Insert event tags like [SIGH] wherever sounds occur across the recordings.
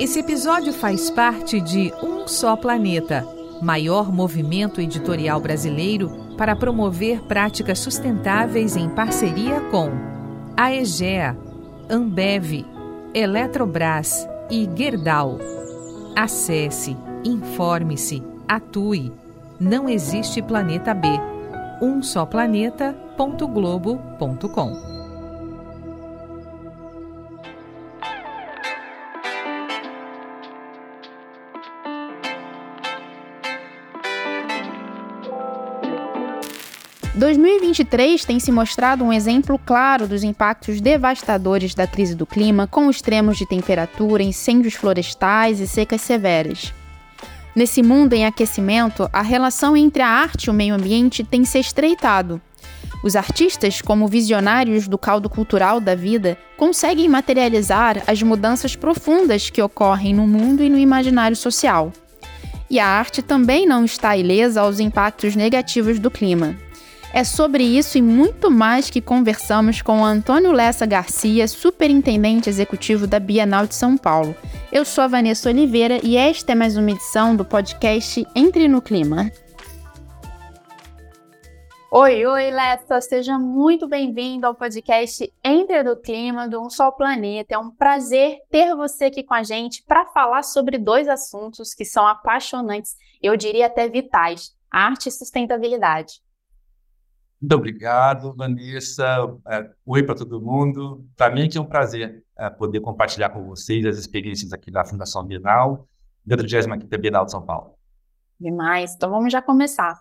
Esse episódio faz parte de Um Só Planeta, maior movimento editorial brasileiro para promover práticas sustentáveis em parceria com a EGEA, Ambev, Eletrobras e Gerdau. Acesse, informe-se, atue. Não existe planeta B. Um só planeta.globo.com 2023 tem se mostrado um exemplo claro dos impactos devastadores da crise do clima, com extremos de temperatura, incêndios florestais e secas severas. Nesse mundo em aquecimento, a relação entre a arte e o meio ambiente tem se estreitado. Os artistas, como visionários do caldo cultural da vida, conseguem materializar as mudanças profundas que ocorrem no mundo e no imaginário social. E a arte também não está ilesa aos impactos negativos do clima. É sobre isso e muito mais que conversamos com Antônio Lessa Garcia, superintendente executivo da Bienal de São Paulo. Eu sou a Vanessa Oliveira e esta é mais uma edição do podcast Entre no Clima. Oi, oi, Lessa, seja muito bem-vindo ao podcast Entre no Clima do Um Só Planeta. É um prazer ter você aqui com a gente para falar sobre dois assuntos que são apaixonantes, eu diria até vitais: arte e sustentabilidade. Muito obrigado, Vanessa. É, oi para todo mundo. Para mim é, é um prazer é, poder compartilhar com vocês as experiências aqui da Fundação Bienal, da 35ª Bienal de São Paulo. Demais. Então vamos já começar.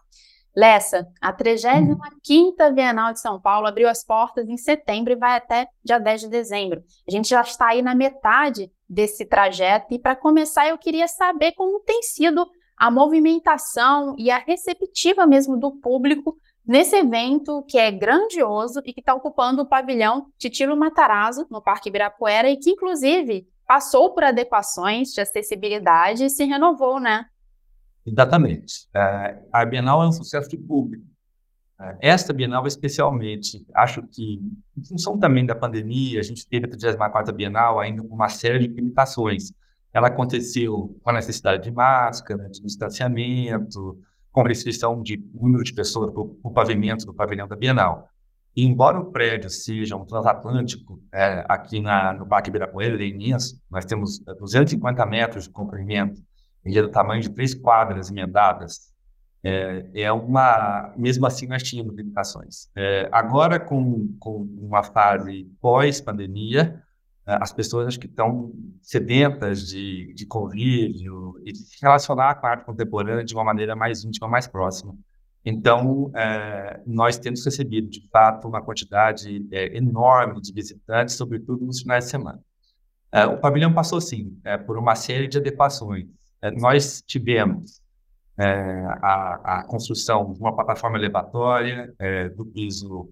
Lessa, a 35ª Bienal de São Paulo abriu as portas em setembro e vai até dia 10 de dezembro. A gente já está aí na metade desse trajeto e para começar eu queria saber como tem sido a movimentação e a receptiva mesmo do público nesse evento que é grandioso e que está ocupando o pavilhão Titilo Matarazzo, no Parque Ibirapuera, e que, inclusive, passou por adequações de acessibilidade e se renovou, né? Exatamente. É, a Bienal é um sucesso de público. É, esta Bienal, especialmente, acho que, em função também da pandemia, a gente teve a 34 Bienal ainda com uma série de limitações. Ela aconteceu com a necessidade de máscara, de distanciamento, com restrição de número de pessoas para o pavimento do pavilhão da Bienal. E, embora o prédio seja um transatlântico, é, aqui na, no Parque Ibirapuera, ele é imenso, nós temos 250 metros de comprimento, ele é do tamanho de três quadras emendadas, é, é uma, mesmo assim nós tínhamos limitações. É, agora, com, com uma fase pós-pandemia, é, as pessoas acho que estão sedentas de, de convívio e de se relacionar com a arte contemporânea de uma maneira mais íntima, mais próxima. Então, é, nós temos recebido, de fato, uma quantidade é, enorme de visitantes, sobretudo nos finais de semana. É, o pavilhão passou, sim, por uma série de adequações. Nós tivemos a, a, construção de uma plataforma elevatória do piso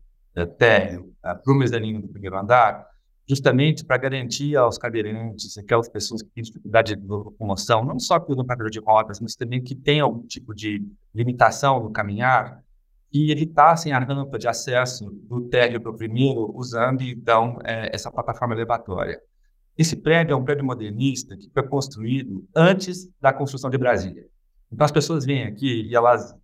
térreo para o mezanino do primeiro andar, justamente para garantir aos cadeirantes, aquelas pessoas que têm dificuldade de locomoção, não só pelo cadeira de rodas, mas também que têm algum tipo de limitação no caminhar, e evitassem a rampa de acesso do térreo para o primeiro, usando, então, é, essa plataforma elevatória. Esse prédio é um prédio modernista que foi construído antes da construção de Brasília. Então, as pessoas vêm aqui e elas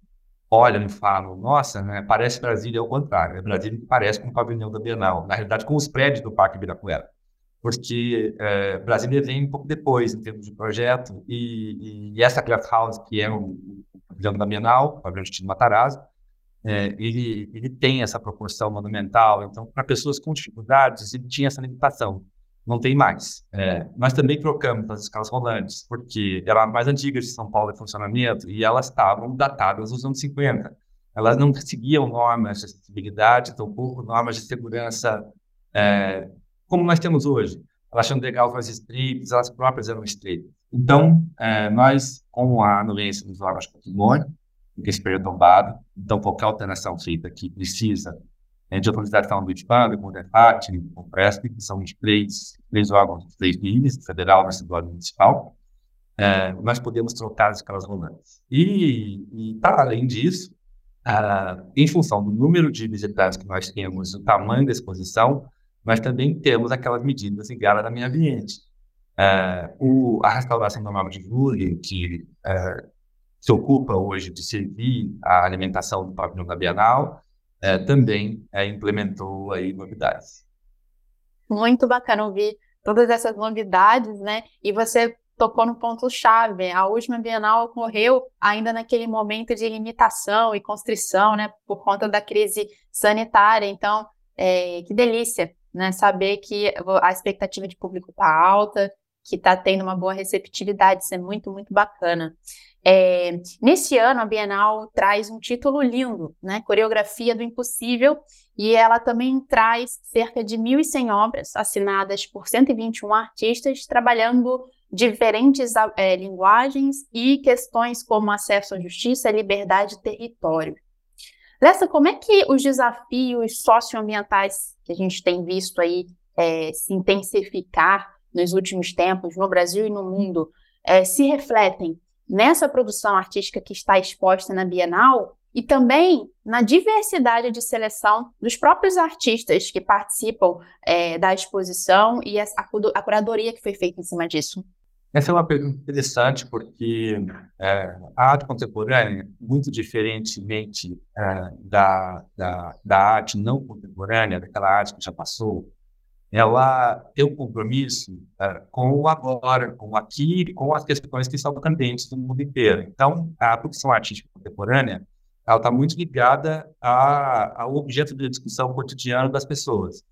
olham e falam, nossa, né, parece Brasília, é o contrário. É Brasília que parece com o pavilhão da Bienal, na realidade com os prédios do Parque Ibirapuera. Porque é, Brasília vem um pouco depois, em termos de projeto, e, e essa Glass House, que é o, o pavilhão da Bienal, o pavilhão de Matarazzo, é, ele, ele tem essa proporção monumental. Então, para pessoas com dificuldades, ele tinha essa limitação não tem mais. É, nós também trocamos as escalas rolantes, porque eram mais antigas de São Paulo em funcionamento e elas estavam datadas nos anos 50. Elas não seguiam normas de acessibilidade, tampouco normas de segurança é, como nós temos hoje. Elas tinham degraus mais estreitos, elas próprias eram estreitas. Então, é, nós, com a anuência dos órgãos de patrimônio, que esse período tombado, então qualquer alteração feita que precisa é, de autorização do IBAN, com o DEFAT, com o PRESP, que são os três, três órgãos, três níveis, federal, estadual e municipal, é, nós podemos trocar as escalas rolantes. E, e para além disso, em função do número de visitantes que nós temos, o tamanho da exposição, nós também temos aquelas medidas em gala da meio ambiente. É, o, a restauração Nova de Júlio, que é, se ocupa hoje de servir a alimentação do pavilhão da Bienal, é, também é, implementou aí novidades. Muito bacana ouvir todas essas novidades, né? E você tocou no ponto-chave. A última Bienal ocorreu ainda naquele momento de limitação e constrição, né? Por conta da crise sanitária. Então, é, que delícia, né? Saber que a expectativa de público está alta, que está tendo uma boa receptividade, isso é muito, muito bacana. É, nesse ano, a Bienal traz um título lindo, né? Coreografia do Impossível, e ela também traz cerca de 1.100 obras assinadas por 121 artistas, trabalhando diferentes é, linguagens e questões como acesso à justiça, liberdade e território. Lessa, como é que os desafios socioambientais que a gente tem visto aí é, se intensificar nos últimos tempos, no Brasil e no mundo, é, se refletem nessa produção artística que está exposta na Bienal e também na diversidade de seleção dos próprios artistas que participam é, da exposição e a, a, curadoria que foi feita em cima disso? Essa é uma pergunta interessante porque é, a arte contemporânea, muito diferentemente é, da, da, da arte não contemporânea, daquela arte que já passou, ela tem um compromisso uh, com o agora, com o aqui, com as questões que são candentes no mundo inteiro. Então, a produção artística contemporânea, ela está muito ligada a, ao objeto de discussão cotidiano das pessoas.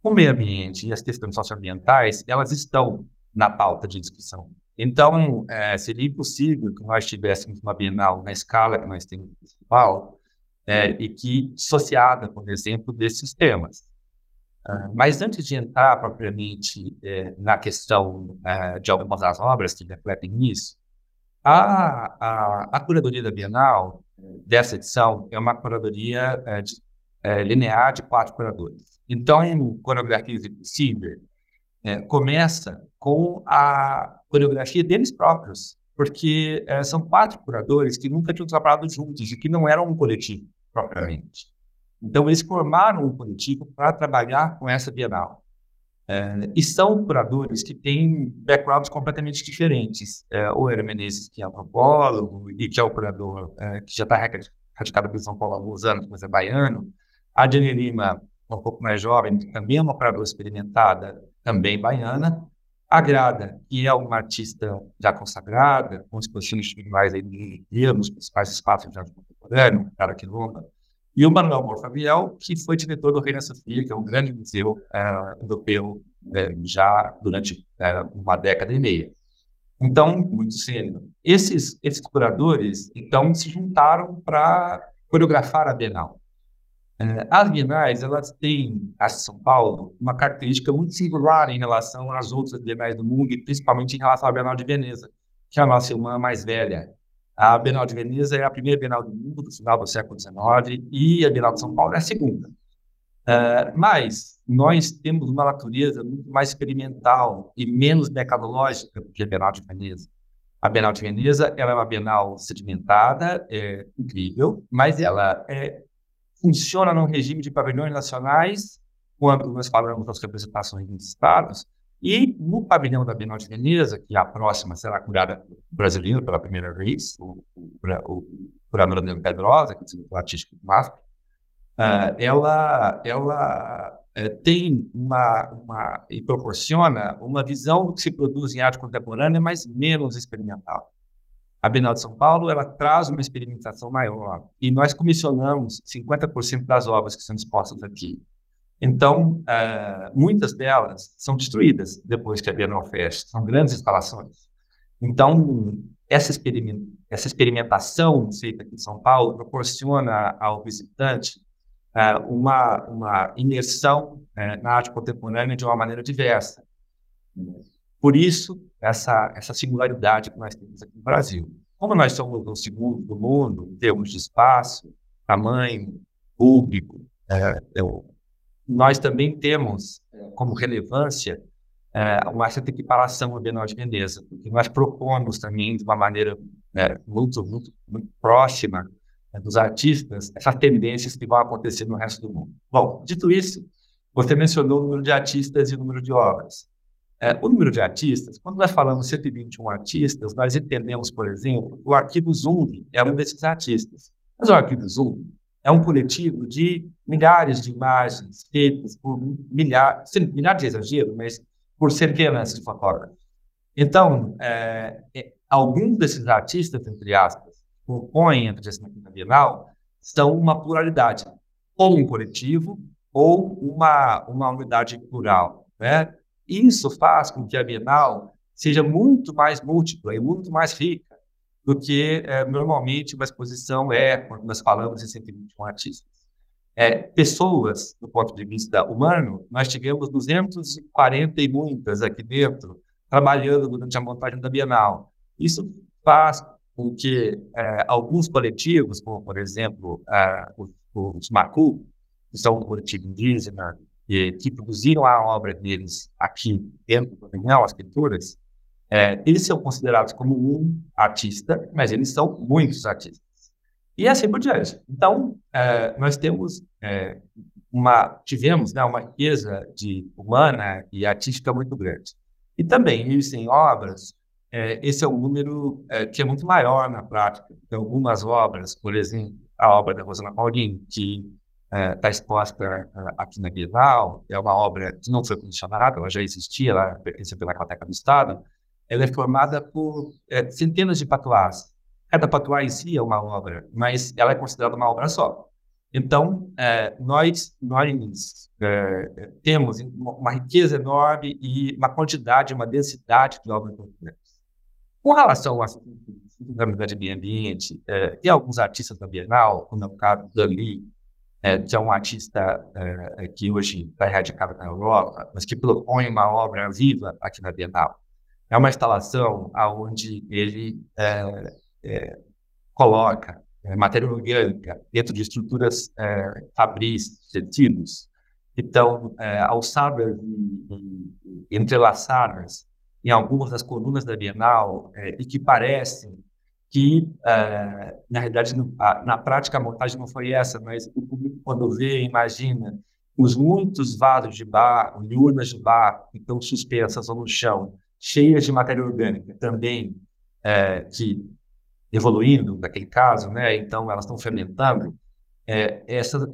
O meio ambiente e as questões socioambientais, elas estão na pauta de discussão. Então, é, seria impossível que nós tivéssemos uma Bienal na escala que nós temos no Paulo, é, e que dissociada, por exemplo, desses temas. Uh, mas antes de entrar propriamente eh, na questão uh, de algumas das obras que refletem isso, a, a, a curadoria da Bienal, dessa edição, é uma curadoria uh, de, linear de quatro curadores. Então, em Coreografias Impossível, começa com a coreografia deles próprios, porque são quatro curadores que nunca tinham trabalhado juntos e que não eram um coletivo propriamente. Então, eles formaram um coletivo para trabalhar com essa Bienal. É, e são curadores que têm backgrounds completamente diferentes. É, o Hermes Menezes, que é antropólogo e que é o curador é, que já está radicado em São Paulo há alguns anos, mas é baiano. A Jenny Lima, um pouco mais jovem, também é uma curadora experimentada, também baiana. A Grada, que é uma artista já consagrada, com exposições individuais aí nos principais espaços de arte contemporâneo, cara quilomba, e o Manuel Morfaviel, que foi diretor do Reina Sofia, que é um grande museu é, europeu é, já durante é, uma década e meia. Então, muito cedo. Esses, esses curadores, então, se juntaram para coreografar a Bienal. as Bienais, elas têm, a São Paulo, uma característica muito singular em relação às outras Bienais do mundo, e principalmente em relação à Bienal de Veneza, que é a nossa irmã mais velha. A Bienal de Veneza é a primeira Bienal do mundo, do final do século XIX, e a Bienal de São Paulo é a segunda. Uh, mas nós temos uma natureza muito mais experimental e menos mercadológica do que a Bienal de Veneza. A Bienal de Veneza ela é uma Bienal sedimentada, é incrível, mas ela é, funciona num regime de pavilhões nacionais, quando nós falamos das representações dos estados, e no pavilhão da Bienal de Veneza, que é a próxima será curada brasileiro pela primeira vez, o, o, o curador André Pedrosa, que é o artístico do MASP, uh, ela, ela uh, tem uma, uma, e proporciona uma visão do que se produz em arte contemporânea, mas menos experimental. A Bienal de São Paulo ela traz uma experimentação maior e nós comissionamos 50% das obras que são expostas aqui. Então, uh, muitas delas são destruídas depois que a Bienal fecha. São grandes instalações. Então, essa, experiment essa experimentação feita aqui em São Paulo proporciona ao visitante uh, uma, uma imersão uh, na arte contemporânea de uma maneira diversa. Por isso, essa, essa singularidade que nós temos aqui no Brasil. Como nós somos o segundo do mundo, em termos de espaço, tamanho, público, é, nós também temos é, como relevância é, uma certa equiparação ao Bienal de Veneza, porque nós propomos também de uma maneira né, muito, muito, muito próxima né, dos artistas essas tendências que vão acontecer no resto do mundo. Bom, dito isso, você mencionou o número de artistas e o número de obras. é, o número de artistas, quando nós falamos 121 artistas, nós entendemos, por exemplo, o Arquivo Zoom é um desses artistas. Mas o Arquivo Zoom é um coletivo de milhares de imagens feitas por milhares, milhares de exagero, mas por centenas de fotógrafos. Então, é, é, alguns desses artistas, entre aspas, compõem a 35 Bienal, são uma pluralidade, ou um coletivo, ou uma, uma unidade plural. Né? Isso faz com que a Bienal seja muito mais múltipla e muito mais rica do que é, normalmente uma exposição é quando nós falamos em 121 artistas. É, pessoas, do ponto de vista humano, nós tivemos 240 e muitas aqui dentro, trabalhando durante a montagem da Bienal. Isso faz com que é, alguns coletivos, como, por exemplo, os, os Macu, que são um coletivo indígena, e, que produziram a obra deles aqui dentro do Bienal, as pinturas, é, eles são considerados como um artista, mas eles são muitos artistas. E assim por diante. Então, é, nós temos é, uma, tivemos né, uma riqueza de humana e artística muito grande. E também existem obras, é, esse é um número é, que é muito maior na prática. Tem algumas obras, por exemplo, a obra da Rosana Paulinho, que está é, exposta aqui na Bienal, é uma obra que não foi condicionada, ela já existia, ela pertencia pela Biblioteca do Estado, ela é formada por é, centenas de patuás. Cada patuá em si é uma obra, mas ela é considerada uma obra só. Então, é, nós, nós é, temos uma riqueza enorme e uma quantidade, uma densidade de obras importantes. Com relação à sustentabilidade do meio ambiente, é, tem alguns artistas da Bienal, como é o caso Dali, é, que é um artista é, que hoje está radicado na Europa, mas que propõe uma obra viva aqui na Bienal. É uma instalação onde ele é, é, coloca é, matéria orgânica dentro de estruturas é, fabris, tecidos, que estão é, alçadas e, e, entrelaçadas em algumas das colunas da Bienal é, e que parecem que, é, na realidade, na prática, a montagem não foi essa, mas o público, quando vê, imagina os muitos vasos de barro, urnas de barro, que estão suspensas no chão, cheias de matéria orgânica, também é, que evoluindo naquele caso, né? Então elas estão fermentando. É, essa,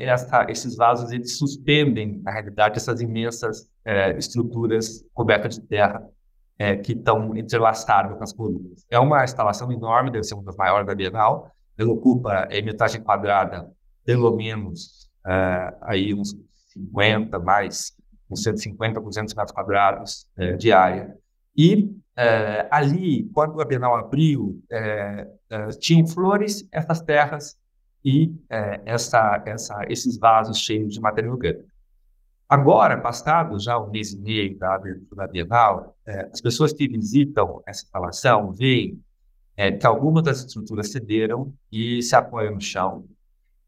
esses vasos eles suspendem, na realidade, essas imensas é, estruturas cobertas de terra é, que estão entrelaçadas com as colunas. É uma instalação enorme, deve ser uma das maiores da Bienal. Ela ocupa em metade quadrada, pelo menos é, aí uns 50 mais, uns 150 por 200 metros quadrados é, de área. E é, ali, quando a Bienal abriu, é, é, tinham flores, essas terras e essa, essa, esses vasos cheios de matéria orgânica. Agora, passado já um mês e meio da abertura da Bienal, as pessoas que visitam essa instalação veem que algumas das estruturas cederam e se apoiam no chão,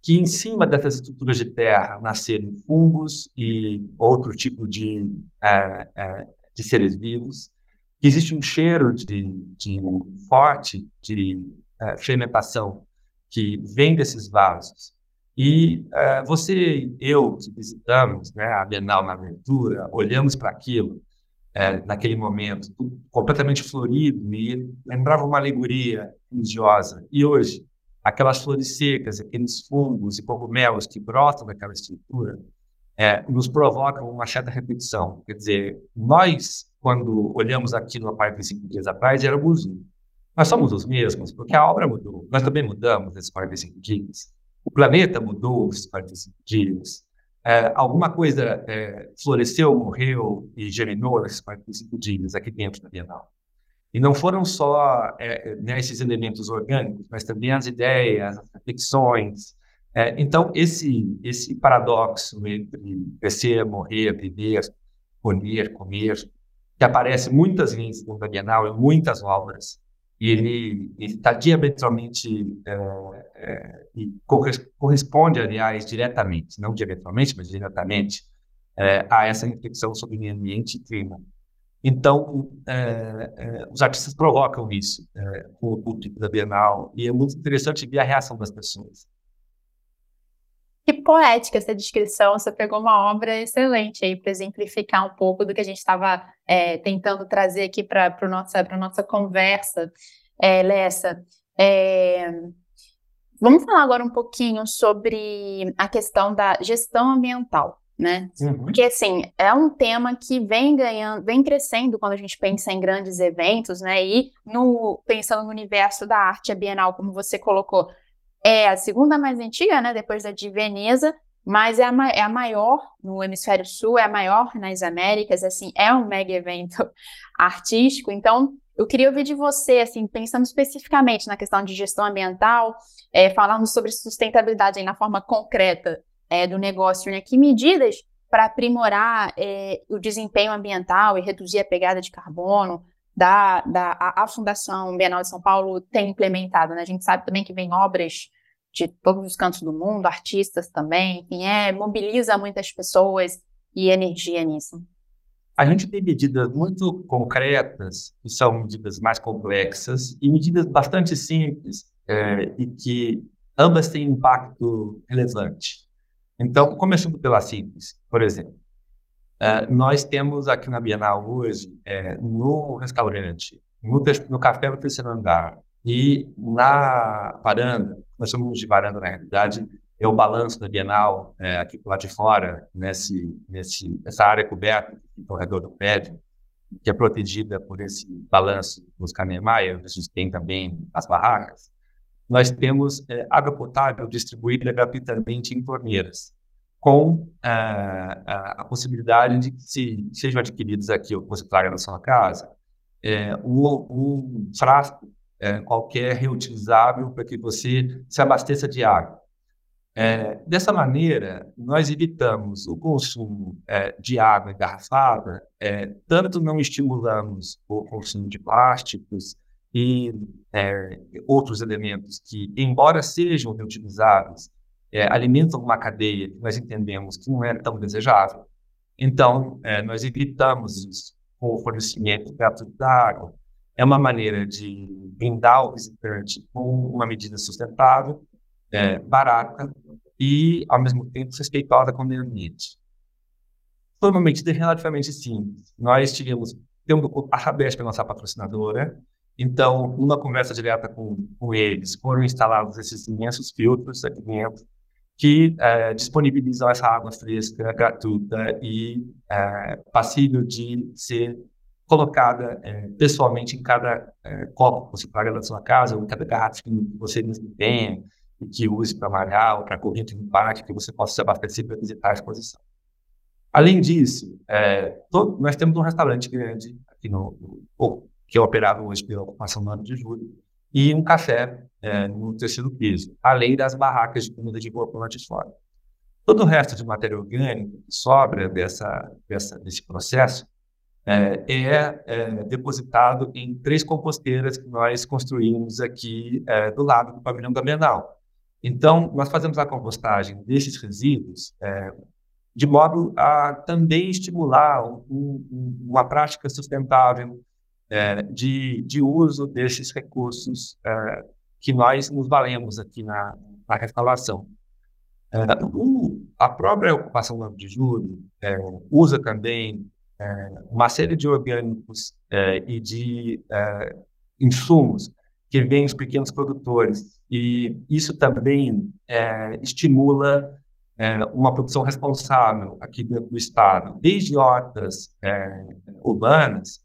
que em cima dessas estruturas de terra nasceram fungos e outro tipo de, de seres vivos, existe um cheiro de, de forte de uh, fermentação que vem desses vasos. E uh, você e eu, que visitamos né, a Bienal na abertura, olhamos para aquilo, uh, naquele momento, completamente florido, e lembrava uma alegoria religiosa. E hoje, aquelas flores secas, aqueles fungos e cogumelos que brotam daquela estrutura, nos provocam uma certa repetição. Quer dizer, nós quando olhamos aquilo há mais de cinco dias atrás, éramos um. Nós somos os mesmos, porque a obra mudou. Nós também mudamos nesses 45 dias. O planeta mudou nesses 45 dias. É, alguma coisa é, floresceu, morreu e germinou nesses 45 dias aqui dentro da Bienal. E não foram só é, né, esses elementos orgânicos, mas também as ideias, as reflexões. É, então, esse, esse paradoxo entre crescer, morrer, viver, colher, comer, que aparece muitas vezes no Bienal, em muitas obras, e ele está diametralmente é, é, e corresponde, aliás, diretamente, não diretamente, mas diretamente, é, a essa reflexão sobre meio ambiente e clima. Então, é, é, os artistas provocam isso é, com o público da Bienal, e é muito interessante ver a reação das pessoas. Que poética essa descrição. Você pegou uma obra excelente aí para exemplificar um pouco do que a gente estava é, tentando trazer aqui para a nossa, nossa conversa, é, Lessa. É, vamos falar agora um pouquinho sobre a questão da gestão ambiental né? Uhum. Porque assim, é um tema que vem ganhando, vem crescendo quando a gente pensa em grandes eventos, né? E no pensando no universo da arte a Bienal, como você colocou, é a segunda mais antiga, né? Depois da de Veneza, mas é a, é a maior no hemisfério sul, é a maior nas Américas, assim, é um mega evento [LAUGHS] artístico. Então, eu queria ouvir de você, assim, pensando especificamente na questão de gestão ambiental, é, falando sobre sustentabilidade aí na forma concreta é, do negócio, né? Que medidas para aprimorar é, o desempenho ambiental e reduzir a pegada de carbono da, da a, a, Fundação Bienal de São Paulo tem implementado, né? A gente sabe também que vem obras de todos os cantos do mundo, artistas também, enfim, é, mobiliza muitas pessoas e energia nisso. A gente tem medidas muito concretas, que são medidas mais complexas, e medidas bastante simples, é, e que ambas têm impacto relevante. Então, começando pela simples, por exemplo, uh, nós temos aqui na Bienal hoje, é, no restaurante, no, no café no terceiro andar e na varanda, nós chamamos de varanda na realidade, é o balanço da Bienal, é, aqui lá de fora, nesse, nesse, nessa área coberta ao redor do prédio, que é protegida por esse balanço dos Kanemaya, a gente tem também as barracas. Nós temos é, água potável distribuída gratuitamente em torneiras, com é, a, possibilidade de que se, sejam adquiridos aqui, ou que você traga na sua casa, é, um, um frasco é, qualquer reutilizável para que você se abasteça de água. É, dessa maneira, nós evitamos o consumo é, de água engarrafada, é, tanto não estimulamos o consumo de plásticos, e é, outros elementos que, embora sejam reutilizáveis, é, alimentam uma cadeia que nós entendemos que não é tão desejável. Então, é, nós evitamos o fornecimento da água. É uma maneira de brindar o visitante com uma medida sustentável, é, barata e, ao mesmo tempo, respeitosa com o meio ambiente. Foi uma medida relativamente simples. Nós tivemos, temos a Sabesp, a nossa patrocinadora, então, numa conversa direta com, com eles, foram instalados esses imensos filtros aqui dentro que é, disponibilizam essa água fresca, gratuita e é, passível de ser colocada é, pessoalmente em cada é, copo que você paga na sua casa, ou em cada garrafa que você tenha e que use para malhar ou para corrente de parque, que você possa se abastecer para visitar a exposição. Além disso, é, todo, nós temos um restaurante grande aqui no, no que é operado hoje pela ocupação do ano de julho, e um café é, no terceiro piso, além das barracas de comida de rua por fora. Todo o resto de matéria orgânica que sobra dessa, dessa, desse processo é, é, é, depositado em três composteiras que nós construímos aqui é, do lado do pavilhão da Bienal. Então, nós fazemos a compostagem desses resíduos é, de modo a também estimular um, um, uma prática sustentável é, de, de uso desses recursos é, que nós nos valemos aqui na, na restauração. A própria ocupação do 9 de julho usa também uma série de orgânicos é, e de insumos que vêm dos pequenos produtores, e isso também estimula uma produção responsável aqui dentro do Estado, desde hortas urbanas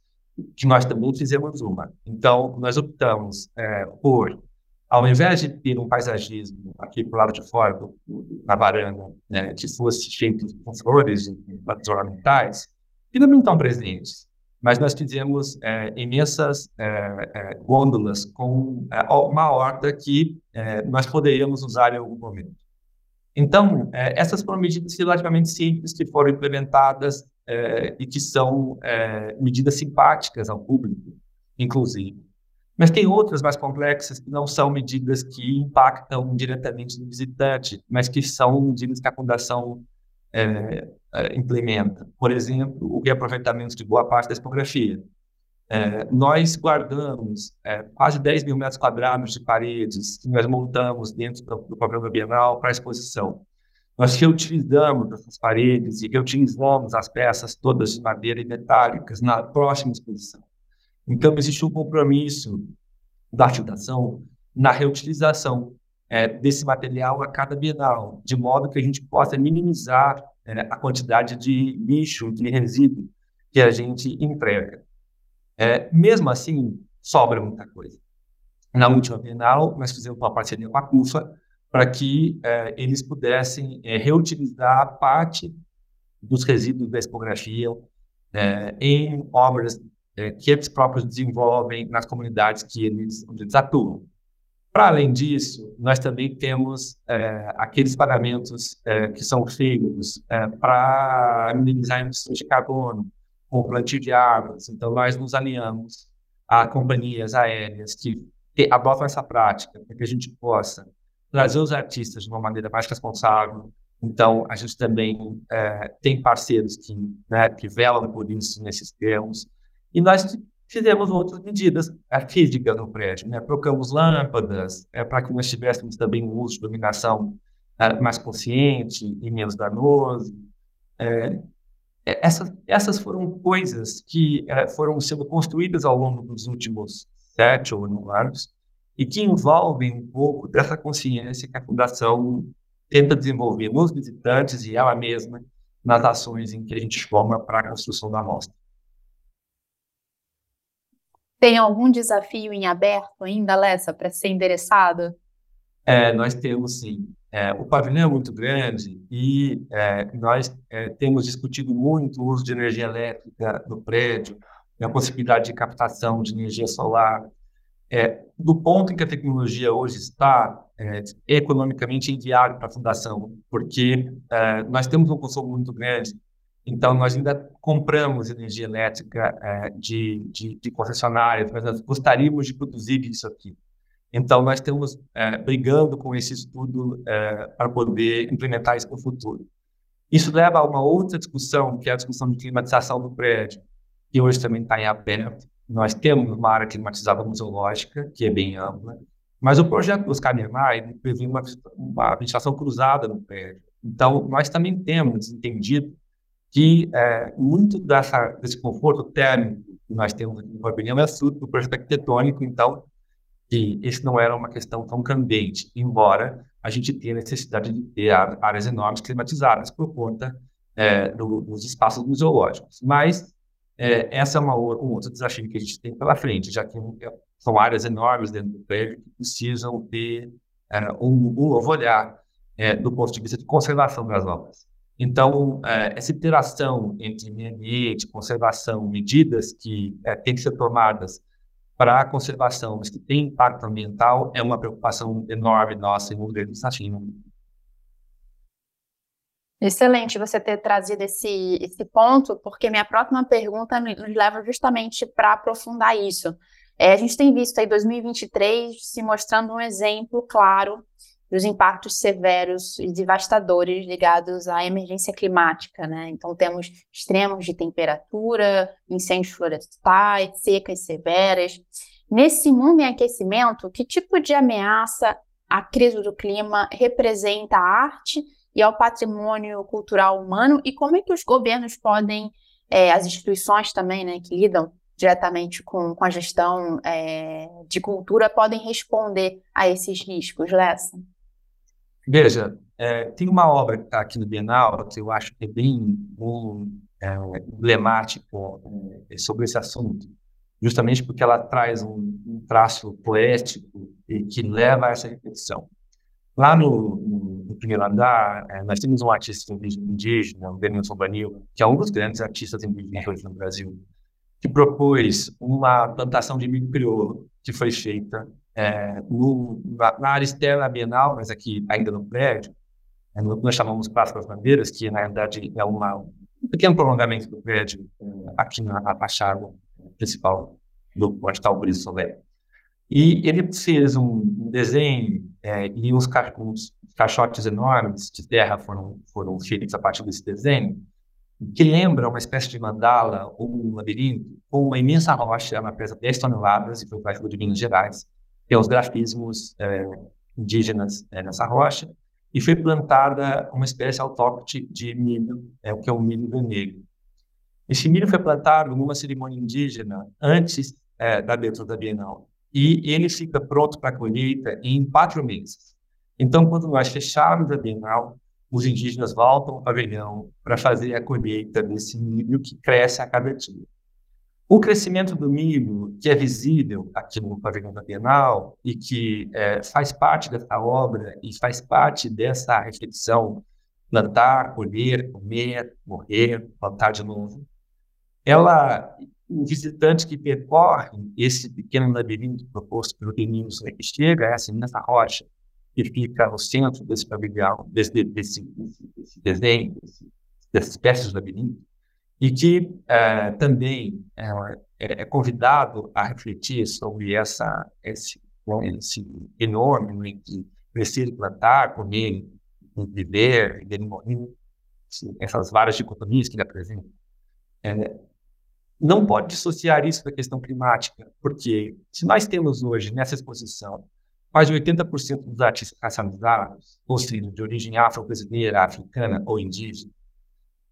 que nós também fizemos uma. Então, nós optamos é, por, ao invés de ter um paisagismo aqui para o lado de fora, do, na varanda, né, que fosse feito com flores e plantas ornamentais, que não estão presentes, mas nós fizemos é, imensas é, é, gôndolas com é, uma horta que é, nós poderíamos usar em algum momento. Então, essas foram medidas relativamente simples que foram implementadas e que são medidas simpáticas ao público, inclusive. Mas tem outras mais complexas que não são medidas que impactam diretamente no visitante, mas que são medidas que a fundação é, é implementa. Por exemplo, o reaproveitamento de boa parte da expografia. É, nós guardamos é, quase 10 mil metros quadrados de paredes que nós montamos dentro do, do programa Bienal para exposição. nós reutilizamos essas paredes e reutilizamos as peças todas de madeira e metálicas na próxima exposição. Então, existe um compromisso da fundação na reutilização é, desse material a cada bienal, de modo que a gente possa minimizar é, a quantidade de lixo, de resíduo que a gente entrega. É, mesmo assim, sobra muita coisa. Na última Bienal, nós fizemos uma parceria com a CUFA para que é, eles pudessem é, reutilizar parte dos resíduos da expografia é, em obras é, que eles próprios desenvolvem nas comunidades que eles, onde eles atuam. Para além disso, nós também temos é, aqueles pagamentos é, que são feitos para minimizar emissões de carbono, com plantio de árvores. Então, nós nos alinhamos a companhias aéreas que adotam essa prática para que a gente possa trazer os artistas de uma maneira mais responsável. Então, a gente também é, tem parceiros que, né, que velam por isso nesses termos. E nós fizemos outras medidas físicas no prédio. Né? Trocamos lâmpadas é, para que nós tivéssemos também um uso de iluminação é, mais consciente e menos danoso. É, é, essas, essas foram coisas que é, foram sendo construídas ao longo dos últimos sete ou oito anos e que envolvem um pouco dessa consciência que a Fundação tenta desenvolver nos visitantes e ela mesma nas ações em que a gente forma para a construção da mostra. Tem algum desafio em aberto ainda, Lessa, para ser endereçado? É, nós temos sim. É, o pavilhão é muito grande e é, nós é, temos discutido muito o uso de energia elétrica no prédio, a possibilidade de captação de energia solar. É, do ponto em que a tecnologia hoje está, é, economicamente inviável para a fundação, porque é, nós temos um consumo muito grande, então nós ainda compramos energia elétrica de, de, de concessionárias, mas nós gostaríamos de produzir isso aqui. Então, nós estamos é, brigando com esse estudo é, para poder implementar isso no futuro. Isso leva a uma outra discussão, que é a discussão de climatização do prédio, que hoje também está em aberto. Nós temos uma área climatizada museológica, que é bem ampla, mas o projeto dos Niemeyer prevê uma, uma cruzada no prédio. Então, nós também temos entendido que é, muito dessa, desse conforto térmico que nós temos aqui no Pavilhão é fruto do projeto arquitetônico, então que isso não era uma questão tão candente, embora a gente tenha necessidade de ter áreas enormes climatizadas por conta é, do, dos espaços museológicos. Mas é, essa é uma, um outro desafio que a gente tem pela frente, já que são áreas enormes dentro do prédio que precisam ter é, um, um, novo olhar é, do ponto de vista de conservação das obras. Então, é, essa interação entre meio ambiente, conservação, medidas que é, têm que ser tomadas para a conservação, mas que tem impacto ambiental, é uma preocupação enorme nossa em um grande desafio. Excelente você ter trazido esse, esse ponto, porque minha próxima pergunta nos leva justamente para aprofundar isso. É, a gente tem visto aí 2023 se mostrando um exemplo claro dos impactos severos e devastadores ligados à emergência climática, né? Então temos extremos de temperatura, incêndios florestais, secas severas. Nesse mundo em aquecimento, que tipo de ameaça a crise do clima representa à arte e ao patrimônio cultural humano e como é que os governos podem, é, as instituições também, né, que lidam diretamente com, com a gestão é, de cultura, podem responder a esses riscos, Lessa? Veja, é, tem uma obra está aqui no Bienal que eu acho que é bem um, é, emblemático é, sobre esse assunto, justamente porque ela traz um, um, traço poético e que leva a essa reflexão. Lá no, no, primeiro andar, é, nós temos um artista indígena, o Denilson Banil, que é um dos grandes artistas indígenas no Brasil, que propôs uma plantação de milho crioulo que foi feita é, no, na, área externa Bienal, mas aqui ainda no prédio, é, nós chamamos Praça das Bandeiras, que na verdade é uma, um pequeno prolongamento do prédio é, aqui na, na fachada principal do onde está o Briso Solé. E ele fez um, desenho é, e uns, ca uns, caixotes enormes de terra foram, foram feitos a partir desse desenho, que lembra uma espécie de mandala ou um labirinto com uma imensa rocha, ela pesa 10 toneladas e foi para de Minas Gerais, tem os grafismos é, indígenas é, nessa rocha, e foi plantada uma espécie autóctone de milho, é, o que é o milho vermelho. Esse milho foi plantado numa cerimônia indígena antes é, da abertura da Bienal. E ele fica pronto para colheita em quatro meses. Então, quando nós fecharmos a Bienal, os indígenas voltam ao pavilhão para fazer a colheita desse milho que cresce a cada dia. O crescimento do milho, que é visível aqui no pavilhão da Bienal e que é, faz parte dessa obra e faz parte dessa reflexão, plantar, colher, comer, morrer, plantar de novo, ela, o visitante que percorre esse pequeno labirinto proposto pelo Denilson, que chega a essa imensa rocha que fica no centro desse pavilhão, desse, desse, desse desenho, desse, dessa espécie de labirinto, e que é, também é, é, convidado a refletir sobre essa, esse, esse enorme né, de crescer plantar, comer, viver, morrer, essas várias dicotomias que ele apresenta. É, não pode dissociar isso da questão climática, porque se nós temos hoje nessa exposição quase 80% dos artistas racializados, ou seja, de origem afro-brasileira, africana ou indígena,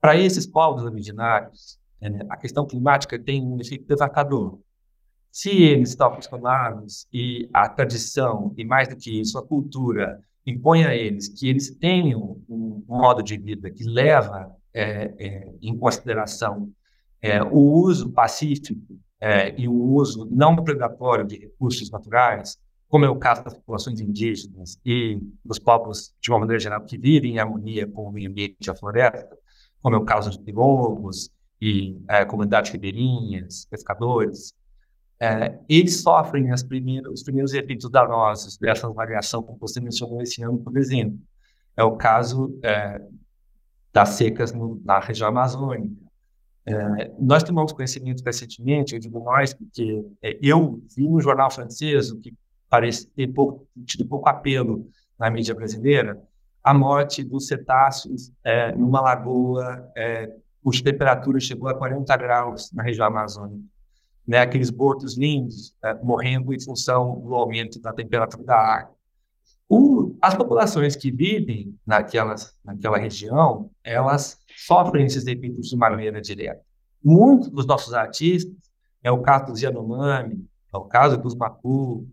para esses povos originários, né, a questão climática tem um efeito devastador. Se eles estão acostumados e a tradição, e mais do que isso, a cultura, impõe a eles que eles tenham um modo de vida que leva é, é, em consideração é, o uso pacífico é, e o uso não predatório de recursos naturais, como é o caso das populações indígenas e dos povos, de uma maneira geral, que vivem em harmonia com o meio ambiente e a floresta, como é o caso de lobos e é, comunidades ribeirinhas, pescadores, é, eles sofrem os primeiros efeitos danosos dessa variação, como você mencionou esse ano, por exemplo. É o caso é, das secas no, na região amazônica, é, nós tomamos conhecimento recentemente, eu digo nós, porque é, eu vi no jornal francês, que parece ter pouco, tido pouco apelo na mídia brasileira, a morte dos cetáceos é, numa lagoa é, cuja temperatura chegou a 40 graus na região amazônica. Né, aqueles bortos lindos é, morrendo em função do aumento da temperatura da água. O, as populações que vivem naquelas, naquela região, elas sofrem esses efeitos de maneira direta. Muitos dos nossos artistas, é o caso dos Yanomami, é o caso dos Mapu,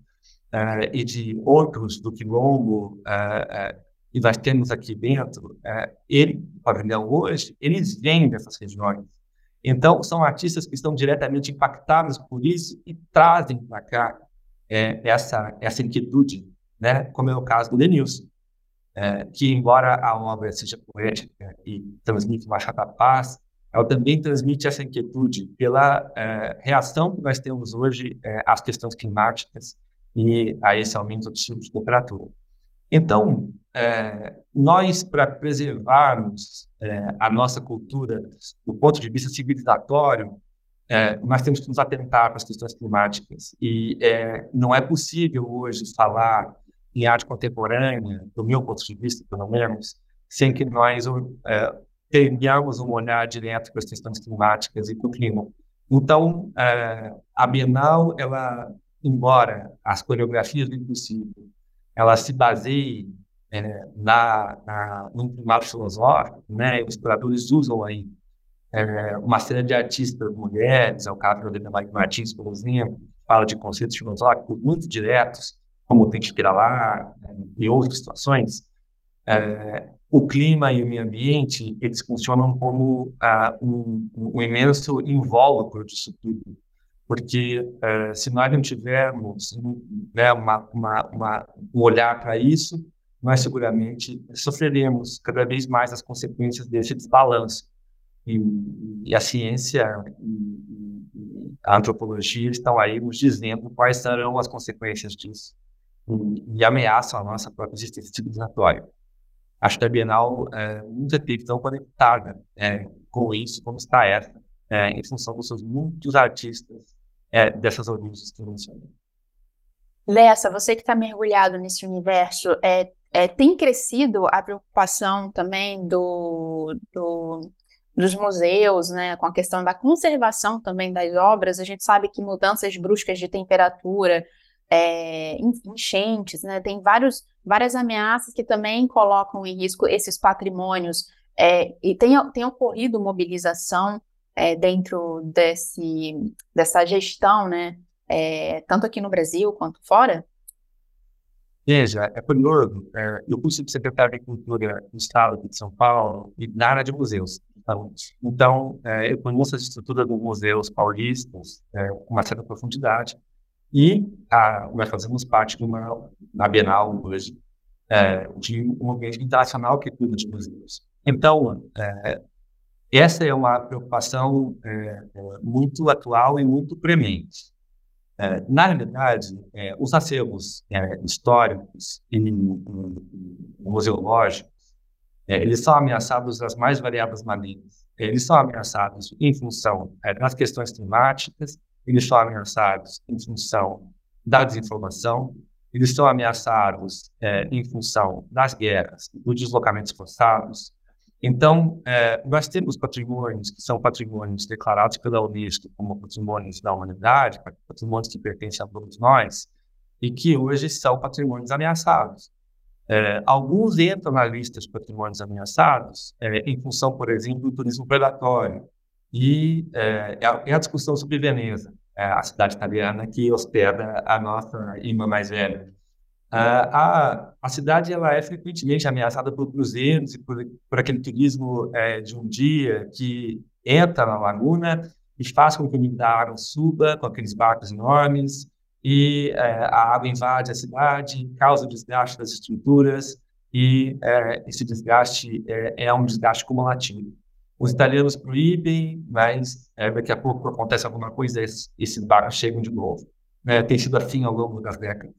é, e de outros do Quilombo, é, é, e nós temos aqui dentro, é, ele, o pavilhão hoje, eles vêm dessas regiões. Então, são artistas que estão diretamente impactados por isso e trazem para cá é, essa, essa inquietude né? como é o caso do Denilson, é, que embora a obra seja poética e transmite uma chata paz, ela também transmite essa inquietude pela é, reação que nós temos hoje é, às questões climáticas e a esse aumento de temperatura. Então, é, nós, para preservarmos é, a nossa cultura do ponto de vista civilizatório, é, nós temos que nos atentar para as questões climáticas. E é, não é possível hoje falar em arte contemporânea, do meu ponto de vista, pelo menos, sem que nós é, tenhamos um olhar direto para as questões climáticas e do clima. Então, é, a Bienal, ela, embora as coreografias do impossível, ela se baseie é, na, na, num primato filosófico, né? Os curadores usam aí é, uma série de artistas mulheres, é o caso da Helena Martins, por exemplo, fala de conceitos filosóficos muito diretos, como tem que lá, em outras situações, é, o clima e o meio ambiente, eles funcionam como uh, um, um, imenso invólucro disso tudo. Porque uh, se nós não tivermos né, uma, uma, uma, um olhar para isso, nós seguramente sofreremos cada vez mais as consequências desse desbalanço. E, e a ciência e a antropologia estão aí nos dizendo quais serão as consequências disso e ameaçam a nossa própria existência civilizatória. Acho que a Bienal é, nunca teve tão conectada é, com isso como está essa, é, em função dos seus muitos artistas é, dessas origens que eu mencionei. Lessa, você que está mergulhado nesse universo, é, é, tem crescido a preocupação também do, do, dos museus, né, com a questão da conservação também das obras. A gente sabe que mudanças bruscas de temperatura é, enchentes, né? Tem vários, várias ameaças que também colocam em risco esses patrimônios é, e tem, tem ocorrido mobilização é, dentro desse, dessa gestão, né? É, tanto aqui no Brasil quanto fora? Veja, é curioso, é, eu fui subsecretário de Agricultura do Estado de São Paulo e na área de museus. Então, então é, eu conheço a estrutura dos museus paulistas é, com uma certa profundidade e a, nós fazemos parte de uma, na Bienal hoje, é, de um ambiente internacional que cuida de museus. Então, é, essa é uma preocupação é, é, muito atual e muito premente. É, na realidade, é, os acervos é, históricos e, museológicos, eles são ameaçados das mais variadas maneiras. Eles são ameaçados em função das questões climáticas, eles são ameaçados em função da desinformação, eles são ameaçados em função das guerras, dos deslocamentos forçados, então, é, nós temos patrimônios que são patrimônios declarados pela Unesco como patrimônios da humanidade, patrimônios que pertencem a todos nós, e que hoje são patrimônios ameaçados. É, alguns entram na lista de patrimônios ameaçados é, em função, por exemplo, do turismo predatório. E é, é, é a discussão sobre Veneza, é a cidade italiana que hospeda a nossa irmã mais velha. Uh, a, a cidade ela é frequentemente ameaçada por cruzeiros e por, por aquele turismo é, de um dia que entra na laguna e faz com que o da água suba com aqueles barcos enormes e é, a água invade a cidade, causa desgaste das estruturas e é, esse desgaste é, é, um desgaste cumulativo. Os italianos proíbem, mas é, daqui a pouco acontece alguma coisa e esses barcos chegam de novo. É, tem sido assim ao longo das décadas.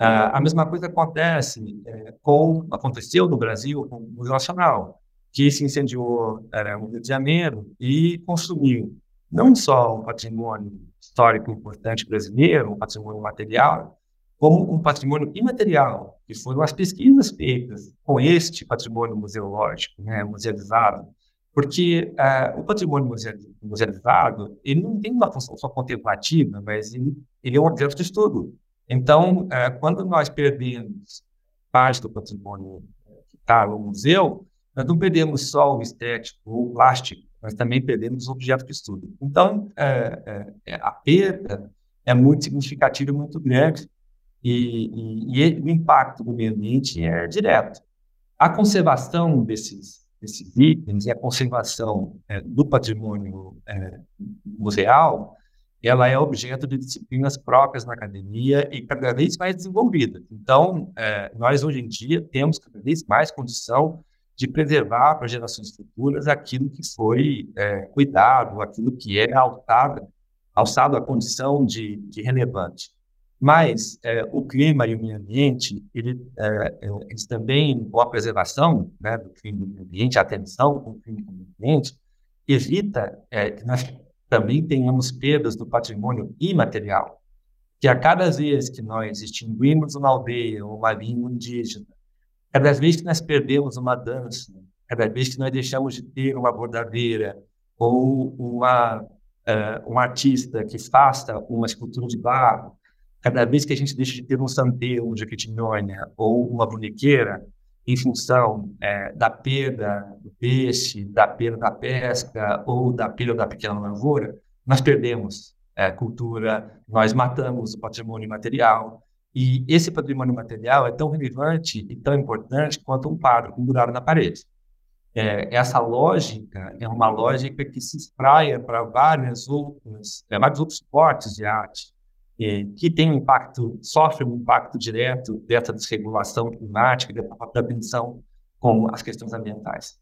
Uh, a mesma coisa acontece é, com aconteceu no Brasil com o Nacional, que se incendiou era, no Rio de Janeiro e consumiu não só um patrimônio histórico importante brasileiro, um patrimônio material, como um patrimônio imaterial, que foram as pesquisas feitas com este patrimônio museológico, né, musealizado, porque uh, o patrimônio musealizado ele não tem uma função só contemplativa, mas ele, ele é um objeto de estudo. Então, é, quando nós perdemos parte do patrimônio que está no museu, nós não perdemos só o estético ou o plástico, nós também perdemos o objeto de estudo. Então, é, é, é a perda é muito significativa e muito grande, e, e, e, o impacto do meio ambiente é direto. A conservação desses, desses itens e a conservação é, do patrimônio é, museal ela é objeto de disciplinas próprias na academia e cada vez mais desenvolvida. Então, é, nós hoje em dia temos cada vez mais condição de preservar para gerações futuras aquilo que foi é, cuidado, aquilo que é alçado, alçado à condição de, de relevante. Mas é, o clima e o meio ambiente, ele, é, é, eles também, com a preservação né, do clima e do meio ambiente, a atenção com o clima e o meio ambiente, evita é, que nós também tenhamos perdas do patrimônio imaterial, que a cada vez que nós extinguimos uma aldeia ou uma língua indígena, cada vez que nós perdemos uma dança, cada vez que nós deixamos de ter uma bordadeira ou uma, uh, um artista que faça uma escultura de barro, cada vez que a gente deixa de ter um santeiro de Quitinhonha ou uma bonequeira, em função é, da perda do peixe, da perda da pesca ou da perda da pequena lavoura, nós perdemos é, cultura, nós matamos o patrimônio material. E esse patrimônio material é tão relevante e tão importante quanto um quadro pendurado na parede. É, essa lógica é uma lógica que se espraia para várias outras, é, vários outros suportes de arte que tem um impacto, sofre um impacto direto dessa desregulação climática, dessa própria tensão com as questões ambientais.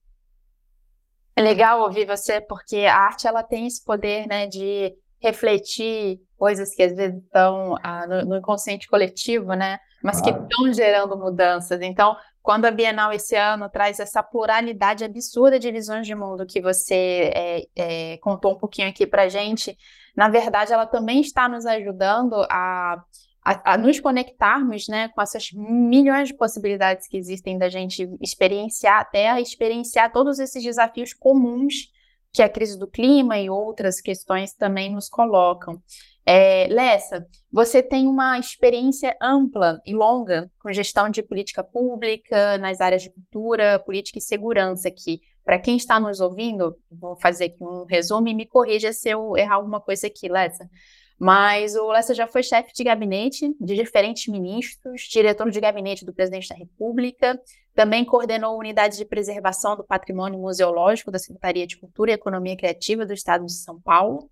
É legal ouvir você, porque a arte ela tem esse poder né, de refletir coisas que às vezes estão ah, no, no, inconsciente coletivo, né? Mas que estão gerando mudanças. Então, quando a Bienal esse ano traz essa pluralidade absurda de visões de mundo que você é, é, contou um pouquinho aqui para gente, na verdade, ela também está nos ajudando a, a, a, nos conectarmos né, com essas milhões de possibilidades que existem da gente experienciar a Terra, experienciar todos esses desafios comuns que a crise do clima e outras questões também nos colocam. É, Lessa, você tem uma experiência ampla e longa com gestão de política pública nas áreas de cultura, política e segurança, que, para quem está nos ouvindo, vou fazer aqui um resumo e me corrija se eu errar alguma coisa aqui, Lessa. Mas o Lessa já foi chefe de gabinete de diferentes ministros, diretor de gabinete do presidente da República, também coordenou unidades de preservação do patrimônio museológico da Secretaria de Cultura e Economia Criativa do Estado de São Paulo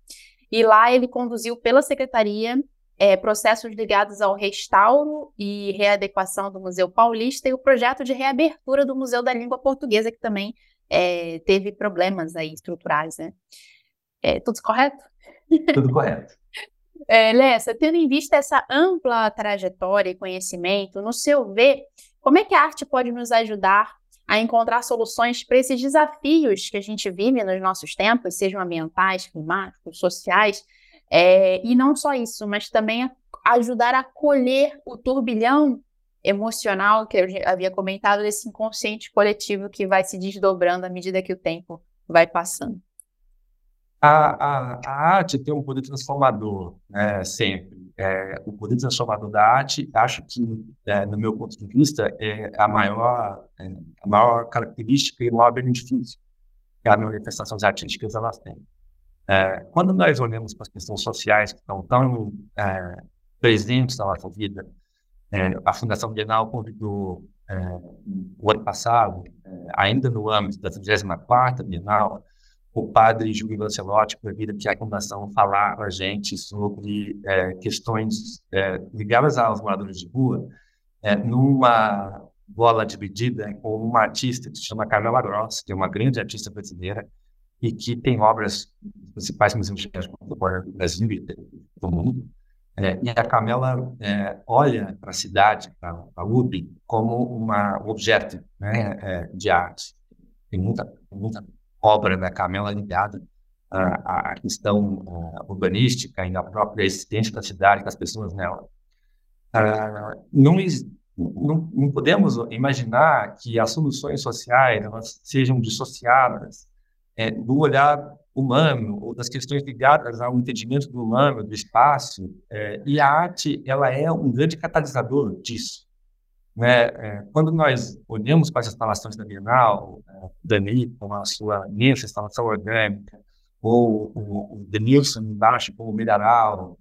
e lá ele conduziu pela secretaria é, processos ligados ao restauro e readequação do Museu Paulista e o projeto de reabertura do Museu da Língua Portuguesa, que também é, teve problemas aí estruturais, né? É, tudo correto? Tudo correto. [LAUGHS] É, Lessa, tendo em vista essa ampla trajetória e conhecimento, no seu ver, como é que a arte pode nos ajudar a encontrar soluções para esses desafios que a gente vive nos nossos tempos, sejam ambientais, climáticos, sociais, é, e não só isso, mas também ajudar a colher o turbilhão emocional que eu havia comentado desse inconsciente coletivo que vai se desdobrando à medida que o tempo vai passando. A, a, a arte tem um poder transformador, né, sempre é, o poder transformador da arte, acho que, é, no meu ponto de vista, é a maior, é, a maior característica e o maior benefício que as manifestações artísticas elas têm. É, quando nós olhamos para as questões sociais que estão tão é, presentes na nossa vida, é, a Fundação Bienal convidou o ano passado, ainda no âmbito da 34ª Bienal, o padre Júlio Lancelotti vir aqui à Fundação falar a gente sobre é, questões é, ligadas aos moradores de rua, é, numa bola dividida com uma artista que se chama Carmela Gross, que é uma grande artista brasileira e que tem obras nos principais museus do Brasil e do mundo. É, e a Carmela é, olha para a cidade, para a UB, como uma, um objeto né, é, de arte. Tem muita, muita obra da Camela ligada à, à questão uh, urbanística e à própria existência da cidade, das pessoas nela. Uh, não, não, não, podemos imaginar que as soluções sociais elas sejam dissociadas é, do olhar humano ou das questões ligadas ao entendimento do humano, do espaço, é, e a arte ela é um grande catalisador disso. Né? É, quando nós olhamos para as instalações da Bienal, é, Dani com a sua imensa instalação orgânica, ou o, o Denilson embaixo com o Mineral,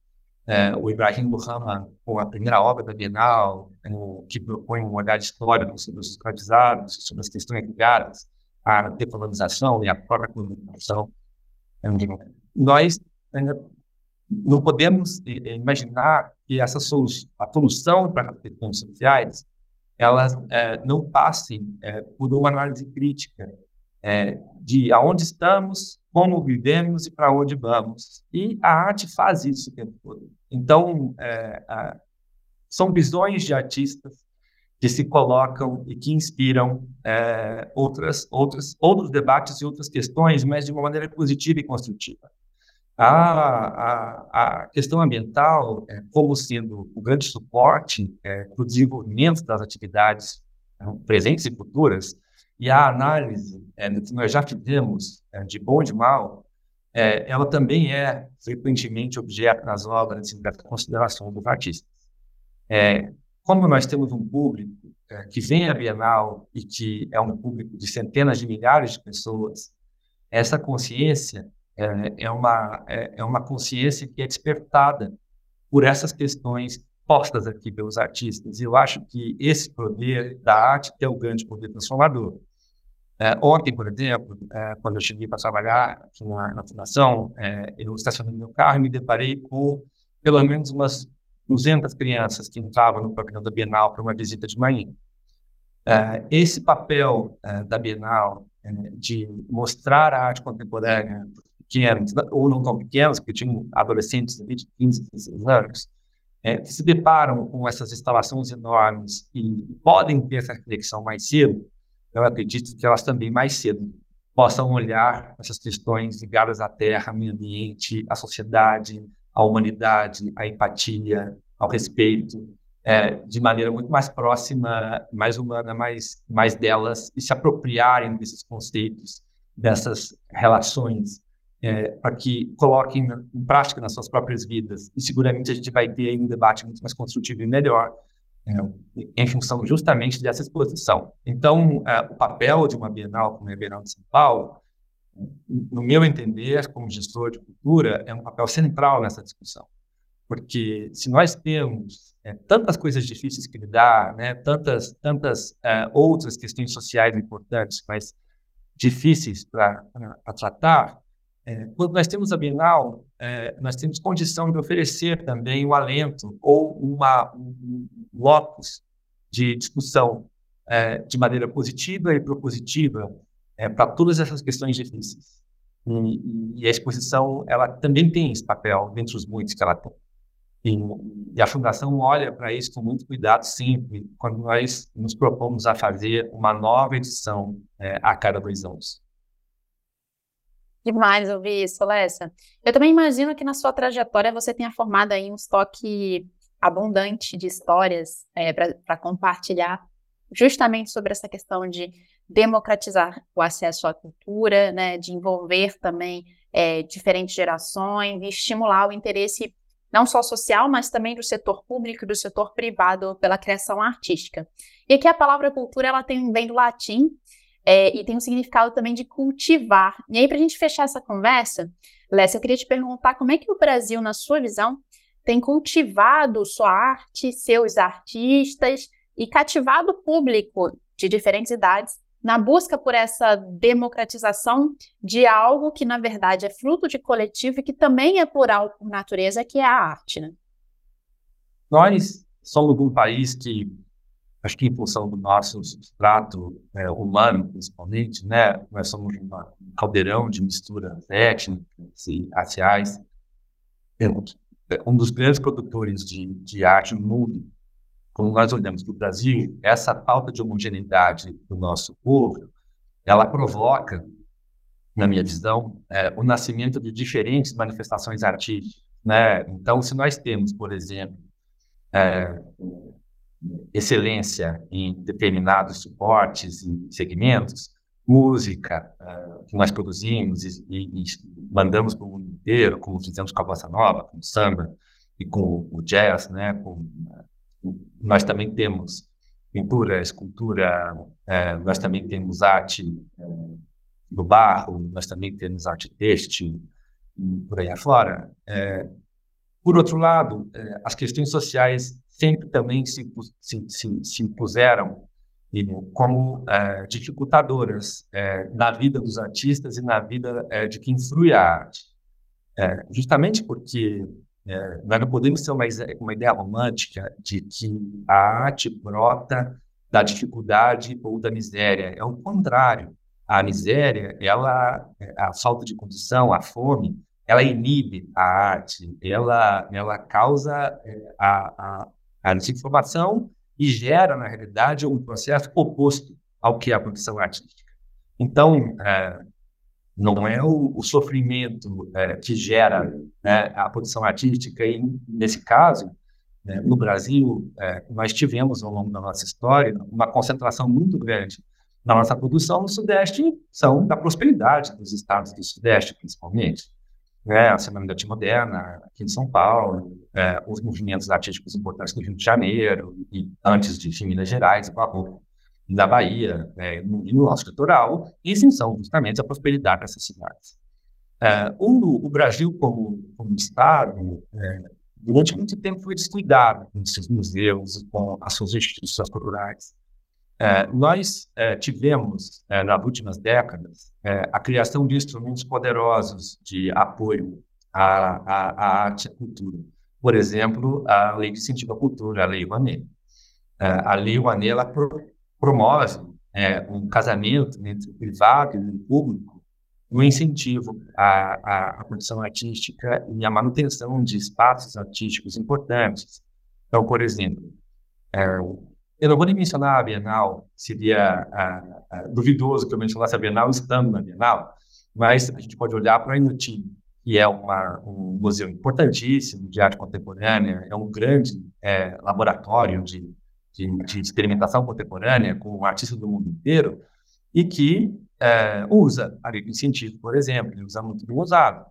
é, o Ibrahim Muhammad com a primeira obra da Bienal, é, que propõe um olhar histórico sobre os escravizados, sobre as questões ligadas à decolonização e à própria colonização. É, nós não podemos imaginar que essa solução, a solução para as questões sociais elas é, não passem é, por uma análise crítica é, de aonde estamos, como vivemos e para onde vamos. E a arte faz isso o tempo todo. Então, a, são visões de artistas que se colocam e que inspiram é, outras, outras, outros debates e outras questões, mas de uma maneira positiva e construtiva. A, a, a questão ambiental é, como sendo o grande suporte é, para o desenvolvimento das atividades é, presentes e futuras, e a análise é, que nós já fizemos, é, de bom e de mal, é, ela também é frequentemente objeto nas obras da consideração dos artistas. Como nós temos um público que vem à Bienal e que é um público de centenas de milhares de pessoas, essa consciência é, é, uma, é, é uma consciência que é despertada por essas questões postas aqui pelos artistas. E eu acho que esse poder da arte é o grande poder transformador. É, ontem, por exemplo, é, quando eu cheguei para trabalhar aqui na, na fundação, é, eu estacionei meu carro e me deparei com pelo menos umas 200 crianças que entravam no programa da Bienal para uma visita de manhã. É, esse papel é, da Bienal é, de mostrar a arte contemporânea pequenos, ou não tão pequenos, porque tinham adolescentes de 15, 16 anos, é, que se deparam com essas instalações enormes e podem ter essa reflexão mais cedo, eu acredito que elas também mais cedo possam olhar essas questões ligadas à terra, ao meio ambiente, à sociedade, à humanidade, à empatia, ao respeito, é, de maneira muito mais próxima, mais humana, mais, mais delas, e se apropriarem desses conceitos, dessas relações é, para que coloquem em prática nas suas próprias vidas. E seguramente a gente vai ter um debate muito mais construtivo e melhor é, em função justamente dessa exposição. Então, é, o papel de uma Bienal como a Bienal de São Paulo, no meu entender, como gestor de cultura, é um papel central nessa discussão. Porque se nós temos é, tantas coisas difíceis que lidar, né, tantas, tantas é, outras questões sociais importantes, mas difíceis para tratar, é, quando nós temos a Bienal, é, nós temos condição de oferecer também o alento ou uma, um locus de discussão é, de maneira positiva e propositiva é, para todas essas questões difíceis. E, e, a exposição ela também tem esse papel, dentre os muitos que ela tem. E, e a Fundação olha para isso com muito cuidado sempre, quando nós nos propomos a fazer uma nova edição é, a cada dois anos. Demais ouvir isso, Lessa. Eu também imagino que na sua trajetória você tenha formado aí um estoque abundante de histórias é, para compartilhar justamente sobre essa questão de democratizar o acesso à cultura, né, de envolver também é, diferentes gerações e estimular o interesse não só social, mas também do setor público e do setor privado pela criação artística. E aqui a palavra cultura ela tem vem do latim é, e tem um significado também de cultivar. E aí, para a gente fechar essa conversa, Lécia, eu queria te perguntar como é que o Brasil, na sua visão, tem cultivado sua arte, seus artistas e cativado o público de diferentes idades na busca por essa democratização de algo que, na verdade, é fruto de coletivo e que também é plural por natureza, que é a arte. Né? Nós somos um país que acho que em função do nosso substrato é, humano, principalmente, né, nós somos um caldeirão de misturas étnicas e raciais. É, um dos grandes produtores de, de arte no mundo, quando nós olhamos para o Brasil, essa falta de homogeneidade do nosso povo, ela provoca, na minha visão, é, o nascimento de diferentes manifestações artísticas. Né? Então, se nós temos, por exemplo, é, excelência em determinados suportes e segmentos, música uh, que nós produzimos e, e, e mandamos para o mundo inteiro, como fizemos com a bossa nova, com o samba e com o jazz, né? Com, nós também temos pintura, escultura, uh, nós também temos arte do barro, nós também temos arte têxtil, por aí afora. por outro lado, as questões sociais sempre também se, se, se, se impuseram como é, dificultadoras é, na vida dos artistas e na vida é, de quem frui a arte. É, justamente porque é, nós não podemos ter uma, uma ideia romântica de que a arte brota da dificuldade ou da miséria. É o contrário. A miséria, ela, é, a falta de condição, a fome, ela inibe a arte, ela, ela causa a, a, a desinformação e gera, na realidade, um processo oposto ao que é a produção artística. Então, é, não é o, o sofrimento é, que gera né, a produção artística, e nesse caso, né, no Brasil, é, nós tivemos ao longo da nossa história uma concentração muito grande na nossa produção no Sudeste, são da prosperidade dos estados do Sudeste, principalmente né, a Semana da Arte Moderna, aqui em São Paulo, é, os movimentos artísticos importantes do Rio de Janeiro, e antes de Minas Gerais, e da Bahia, né, no, no nosso litoral, e assim são justamente a prosperidade dessas cidades. É, um, o Brasil, como, como Estado, é, durante muito tempo foi descuidado com seus museus, com as suas instituições culturais. É, nós é, tivemos, é, nas últimas décadas, é, a criação de instrumentos poderosos de apoio à, à, à, arte e à cultura. Por exemplo, a Lei de Incentivo à Cultura, a Lei Rouanet. A Lei Rouanet ela promove é, um casamento entre o privado e o público no incentivo à, à, à produção artística e à manutenção de espaços artísticos importantes. Então, por exemplo, eu não vou nem mencionar a Bienal, seria duvidoso que eu mencionasse a Bienal estando na Bienal, mas a gente pode olhar para a Inutim, que é uma, um museu importantíssimo de arte contemporânea, é um grande é, laboratório de, de, de, experimentação contemporânea com artistas do mundo inteiro, e que é, usa a lei do incentivo, por exemplo, ele usa muito bem usado.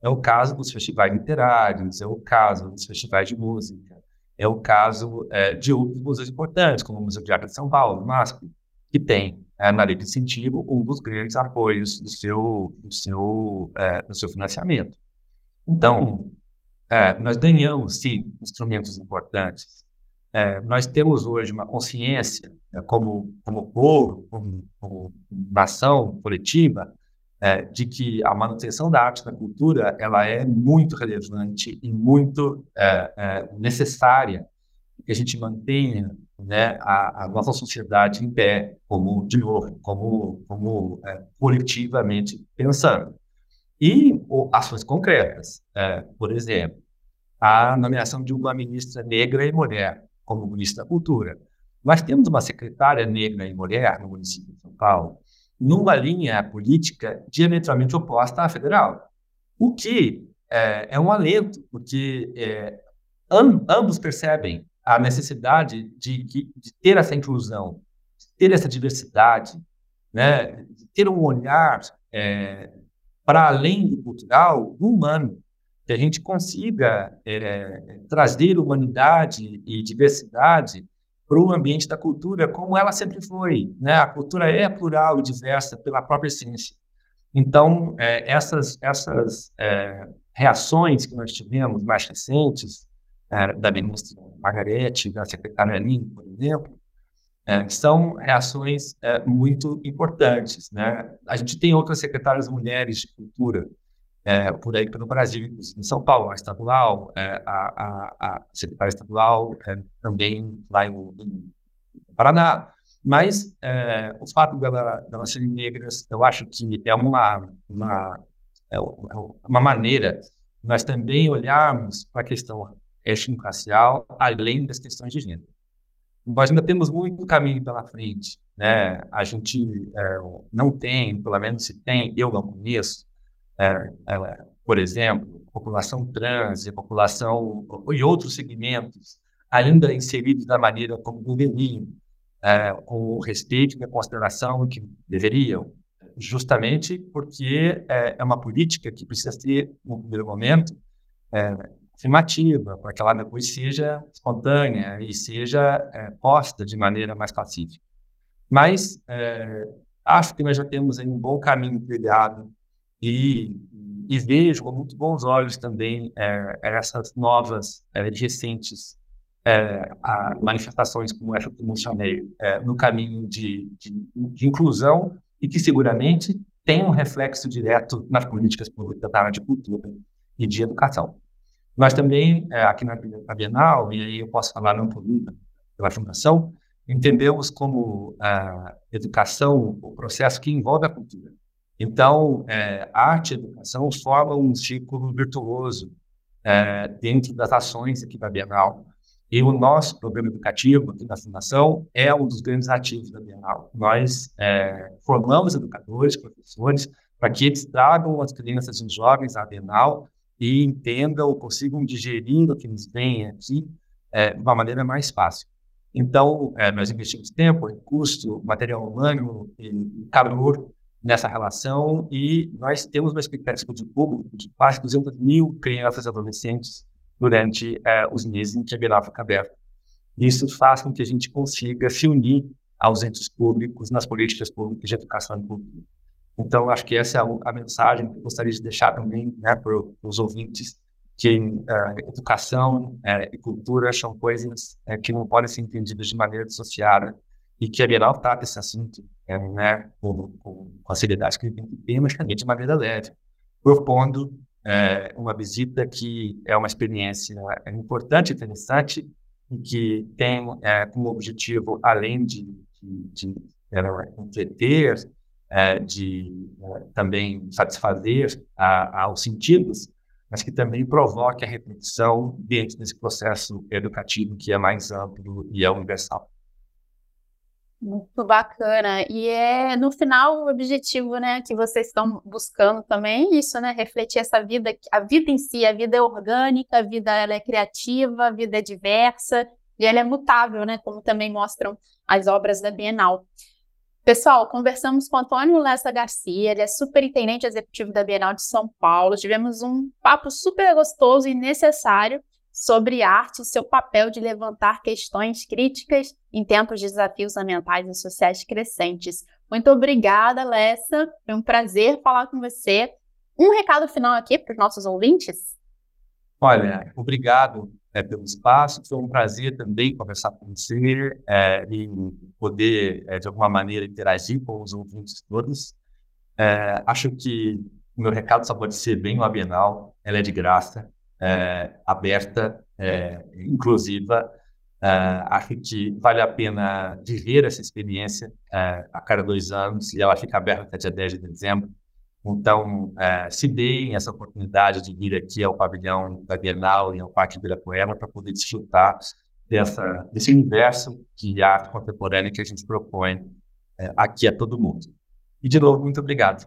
É o caso dos festivais literários, é o caso dos festivais de música, é o caso é, de outros museus importantes, como o Museu de Arte de São Paulo, o MASP, que tem é, na lei de incentivo um dos grandes apoios do seu, do seu, é, do seu financiamento. Então, é, nós ganhamos, sim, instrumentos importantes. É, nós temos hoje uma consciência, é, como, como povo, como, como nação coletiva, é, de que a manutenção da arte da cultura ela é muito relevante e muito é, é, necessária que a gente mantenha né, a, a, nossa sociedade em pé, como de novo, como, como é, coletivamente pensando. E ações concretas, por exemplo, a nomeação de uma ministra negra e mulher como ministra da Cultura. Nós temos uma secretária negra e mulher no município de São Paulo, numa linha política diametralmente oposta à federal. O que é, é um alento, porque é, amb ambos percebem a necessidade de, de, ter essa inclusão, de ter essa diversidade, né, de ter um olhar é, para além do cultural, do humano, que a gente consiga é, trazer humanidade e diversidade para o ambiente da cultura como ela sempre foi. Né? A cultura é plural e diversa pela própria essência. Então, é, essas, essas é, reações que nós tivemos mais recentes, é, da ministra Margarete, da secretária Aline, por exemplo, é, são reações é, muito importantes. Né? A gente tem outras secretárias mulheres de cultura é, por aí pelo Brasil, em São Paulo, a estadual, é, a, a, a, secretária estadual é, também lá em, em Paraná. Mas é, o fato dela, delas serem negras, eu acho que é uma, uma, é, é uma maneira nós também olharmos para a questão étnico-racial além das questões de gênero. Nós ainda temos muito caminho pela frente. Né? A gente não tem, pelo menos se tem, eu não conheço, por exemplo, população trans e população e outros segmentos ainda inseridos da maneira como deveriam, é, com o respeito e a consideração que deveriam, justamente porque é, é, uma política que precisa ser, no primeiro momento, é, afirmativa, para que ela depois seja espontânea e seja é, posta de maneira mais pacífica. Mas é, acho que nós já temos um bom caminho trilhado e, e vejo com muito bons olhos também é, essas novas, é, recentes é, manifestações como essa que eu mencionei, é, no caminho de, de, de, inclusão e que seguramente tem um reflexo direto nas políticas públicas da área de cultura e de educação. Nós também, é, aqui na, na Bienal, e aí eu posso falar não por mim, pela Fundação, entendemos como a educação o processo que envolve a cultura. Então, é, arte e educação formam um ciclo virtuoso é, dentro das ações aqui da Bienal. E o nosso programa educativo aqui da Fundação é um dos grandes ativos da Bienal. Nós é, formamos educadores, professores, para que eles tragam as crianças e os jovens à Bienal e entendam consigam digerir o que nos vem aqui é, de uma maneira mais fácil. Então, é, nós investimos tempo, recurso, material humano e calor nessa relação e nós temos uma expectativa de público de quase 200 mil crianças e adolescentes durante é, os meses em que a Bienal fica aberta. Isso faz com que a gente consiga se unir aos entes públicos nas políticas públicas de educação e cultura. Então, acho que essa é a, mensagem que eu gostaria de deixar também né, para os ouvintes, que uh, educação uh, e cultura são coisas que não podem ser entendidas de maneira dissociada e que a Bienal trata esse assunto né, com, com, a seriedade que ele tem que mas também de maneira leve, propondo uma visita que é uma experiência importante, interessante e que tem como objetivo, além de, de, de entreter, é, de é, também satisfazer a, aos sentidos, mas que também provoque a reflexão dentro desse processo educativo que é mais amplo e é universal. Muito bacana. E é no final o objetivo, né, que vocês estão buscando também isso, né, refletir essa vida, a vida em si, a vida é orgânica, a vida ela é criativa, a vida é diversa e ela é mutável, né, como também mostram as obras da Bienal. Pessoal, conversamos com Antônio Lessa Garcia, ele é superintendente executivo da Bienal de São Paulo. Tivemos um papo super gostoso e necessário sobre arte e seu papel de levantar questões críticas em tempos de desafios ambientais e sociais crescentes. Muito obrigada, Lessa. Foi um prazer falar com você. Um recado final aqui para os nossos ouvintes? Olha, obrigado é, pelo espaço. Foi um prazer também conversar com você é, e poder, é, de alguma maneira, interagir com os ouvintes todos. É, acho que o meu recado só pode ser bem Bienal. Ela é de graça, é, aberta, é, inclusiva. acho que vale a pena viver essa experiência a cada dois anos e ela fica aberta até dia 10 de dezembro. Então, se deem essa oportunidade de vir aqui ao pavilhão da Bienal e ao Parque Ibirapuera para poder desfrutar dessa, desse universo de arte contemporânea que a gente propõe aqui a todo mundo. E, de novo, muito obrigado.